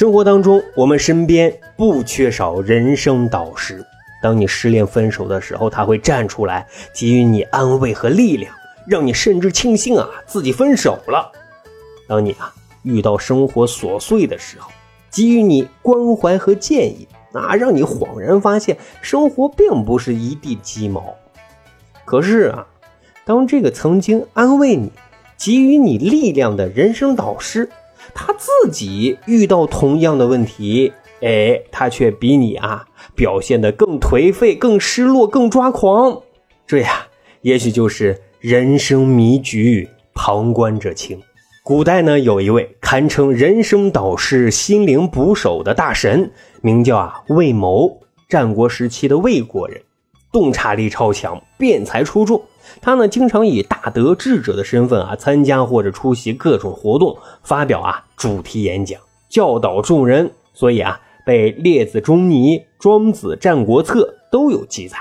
生活当中，我们身边不缺少人生导师。当你失恋分手的时候，他会站出来给予你安慰和力量，让你甚至庆幸啊自己分手了。当你啊遇到生活琐碎的时候，给予你关怀和建议，啊让你恍然发现生活并不是一地鸡毛。可是啊，当这个曾经安慰你、给予你力量的人生导师。他自己遇到同样的问题，哎，他却比你啊表现得更颓废、更失落、更抓狂。这呀，也许就是人生迷局，旁观者清。古代呢，有一位堪称人生导师、心灵捕手的大神，名叫啊魏谋，战国时期的魏国人。洞察力超强，辩才出众。他呢，经常以大德智者的身份啊，参加或者出席各种活动，发表啊主题演讲，教导众人。所以啊，被《列子中尼》《庄子战国策》都有记载。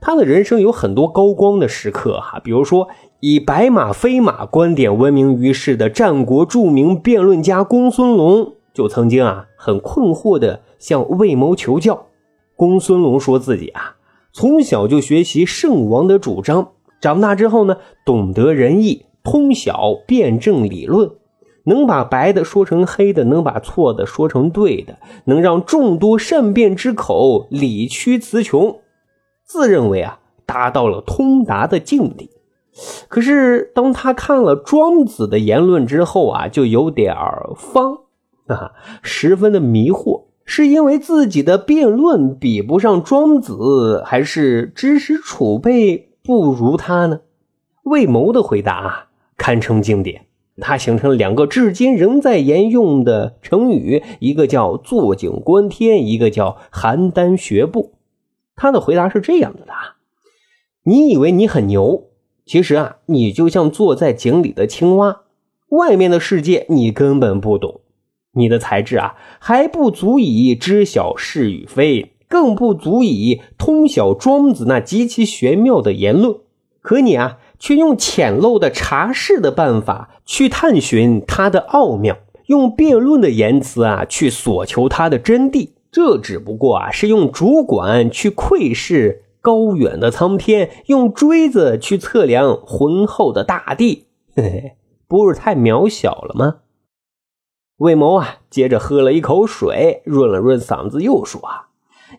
他的人生有很多高光的时刻哈，比如说以白马非马观点闻名于世的战国著名辩论家公孙龙，就曾经啊很困惑的向魏谋求教。公孙龙说自己啊。从小就学习圣王的主张，长大之后呢，懂得仁义，通晓辩证理论，能把白的说成黑的，能把错的说成对的，能让众多善辩之口理屈词穷，自认为啊达到了通达的境地。可是当他看了庄子的言论之后啊，就有点儿方啊，十分的迷惑。是因为自己的辩论比不上庄子，还是知识储备不如他呢？魏谋的回答啊，堪称经典。他形成两个至今仍在沿用的成语，一个叫坐井观天，一个叫邯郸学步。他的回答是这样的：的你以为你很牛，其实啊，你就像坐在井里的青蛙，外面的世界你根本不懂。你的才智啊，还不足以知晓是与非，更不足以通晓庄子那极其玄妙的言论。可你啊，却用浅陋的查事的办法去探寻它的奥妙，用辩论的言辞啊去索求它的真谛。这只不过啊，是用主管去窥视高远的苍天，用锥子去测量浑厚的大地，嘿嘿，不是太渺小了吗？魏谋啊，接着喝了一口水，润了润嗓子，又说：“啊，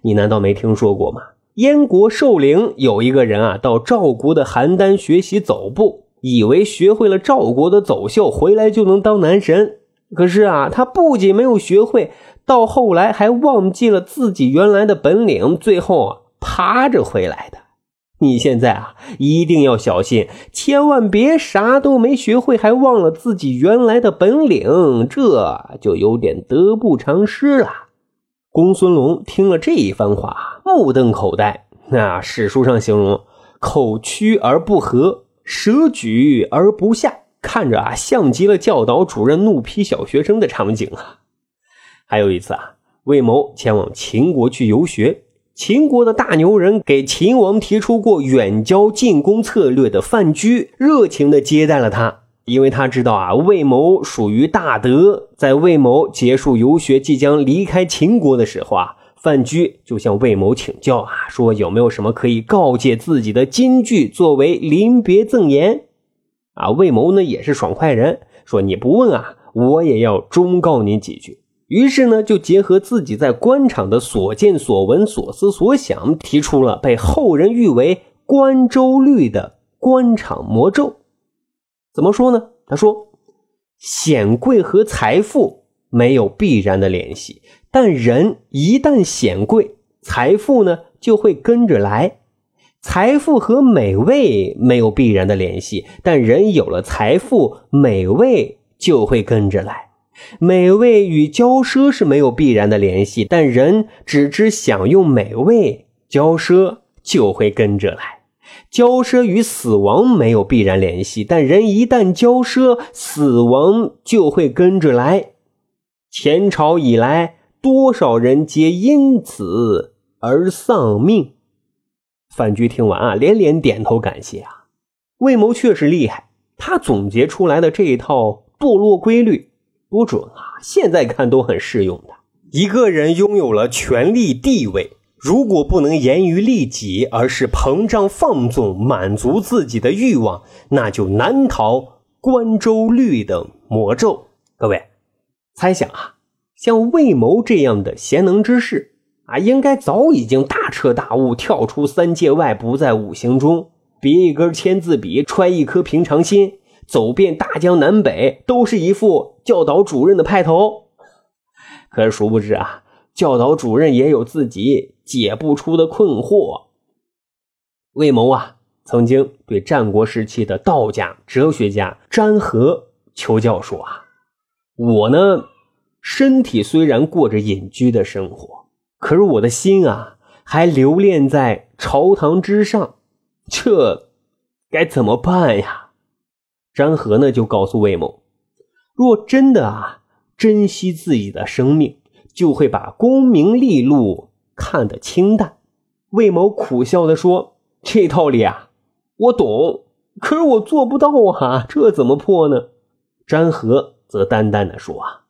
你难道没听说过吗？燕国寿陵有一个人啊，到赵国的邯郸学习走步，以为学会了赵国的走秀，回来就能当男神。可是啊，他不仅没有学会，到后来还忘记了自己原来的本领，最后啊，爬着回来的。”你现在啊，一定要小心，千万别啥都没学会，还忘了自己原来的本领，这就有点得不偿失了。公孙龙听了这一番话，目瞪口呆。那史书上形容口屈而不合，舌举而不下，看着啊，像极了教导主任怒批小学生的场景啊。还有一次啊，魏谋前往秦国去游学。秦国的大牛人给秦王提出过远交近攻策略的范雎，热情地接待了他，因为他知道啊，魏谋属于大德。在魏谋结束游学，即将离开秦国的时候啊，范雎就向魏谋请教啊，说有没有什么可以告诫自己的金句作为临别赠言？啊，魏谋呢也是爽快人，说你不问啊，我也要忠告你几句。于是呢，就结合自己在官场的所见所闻、所思所想，提出了被后人誉为“关周律”的官场魔咒。怎么说呢？他说：“显贵和财富没有必然的联系，但人一旦显贵，财富呢就会跟着来；财富和美味没有必然的联系，但人有了财富，美味就会跟着来。”美味与骄奢是没有必然的联系，但人只知享用美味，骄奢就会跟着来。骄奢与死亡没有必然联系，但人一旦骄奢，死亡就会跟着来。前朝以来，多少人皆因此而丧命。范雎听完啊，连连点头感谢啊。魏谋确实厉害，他总结出来的这一套堕落规律不准啊，现在看都很适用的。一个人拥有了权力地位。如果不能严于律己，而是膨胀放纵，满足自己的欲望，那就难逃关州律的魔咒。各位，猜想啊，像魏谋这样的贤能之士啊，应该早已经大彻大悟，跳出三界外，不在五行中，别一根签字笔，揣一颗平常心，走遍大江南北，都是一副教导主任的派头。可是殊不知啊，教导主任也有自己。解不出的困惑。魏谋啊，曾经对战国时期的道家哲学家詹和求教说：“啊，我呢，身体虽然过着隐居的生活，可是我的心啊，还留恋在朝堂之上，这该怎么办呀？”詹和呢，就告诉魏谋：“若真的啊，珍惜自己的生命，就会把功名利禄。”看得清淡，魏某苦笑的说：“这道理啊，我懂，可是我做不到啊，这怎么破呢？”詹和则淡淡的说：“啊，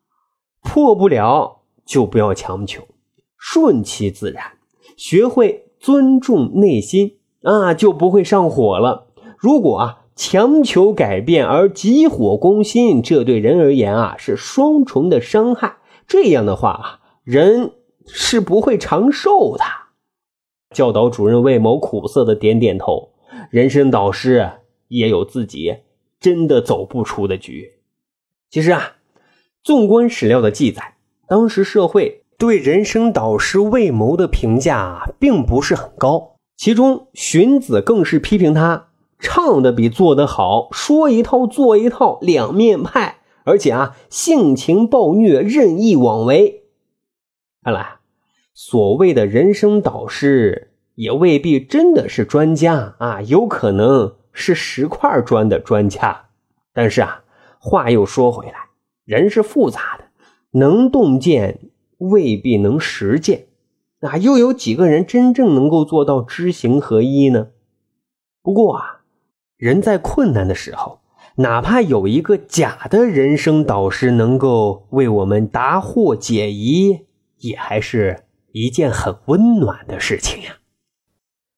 破不了就不要强求，顺其自然，学会尊重内心啊，就不会上火了。如果啊强求改变而急火攻心，这对人而言啊是双重的伤害。这样的话，人。”是不会长寿的。教导主任魏某苦涩的点点头。人生导师也有自己真的走不出的局。其实啊，纵观史料的记载，当时社会对人生导师魏谋的评价并不是很高。其中荀子更是批评他唱的比做的好，说一套做一套，两面派，而且啊，性情暴虐，任意妄为。看来。所谓的人生导师也未必真的是专家啊，有可能是十块砖的专家。但是啊，话又说回来，人是复杂的，能洞见未必能实践。那又有几个人真正能够做到知行合一呢？不过啊，人在困难的时候，哪怕有一个假的人生导师能够为我们答惑解疑，也还是。一件很温暖的事情呀。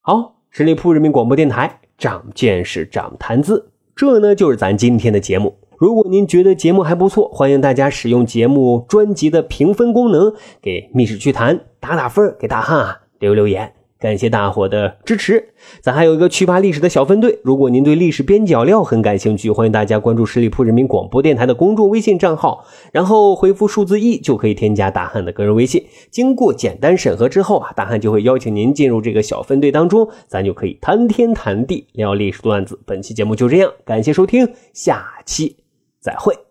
好，十里铺人民广播电台，长见识，长谈资，这呢就是咱今天的节目。如果您觉得节目还不错，欢迎大家使用节目专辑的评分功能，给《密室趣谈》打打分，给大汉啊留留言。感谢大伙的支持，咱还有一个趣扒历史的小分队。如果您对历史边角料很感兴趣，欢迎大家关注十里铺人民广播电台的公众微信账号，然后回复数字一就可以添加大汉的个人微信。经过简单审核之后啊，大汉就会邀请您进入这个小分队当中，咱就可以谈天谈地聊历史段子。本期节目就这样，感谢收听，下期再会。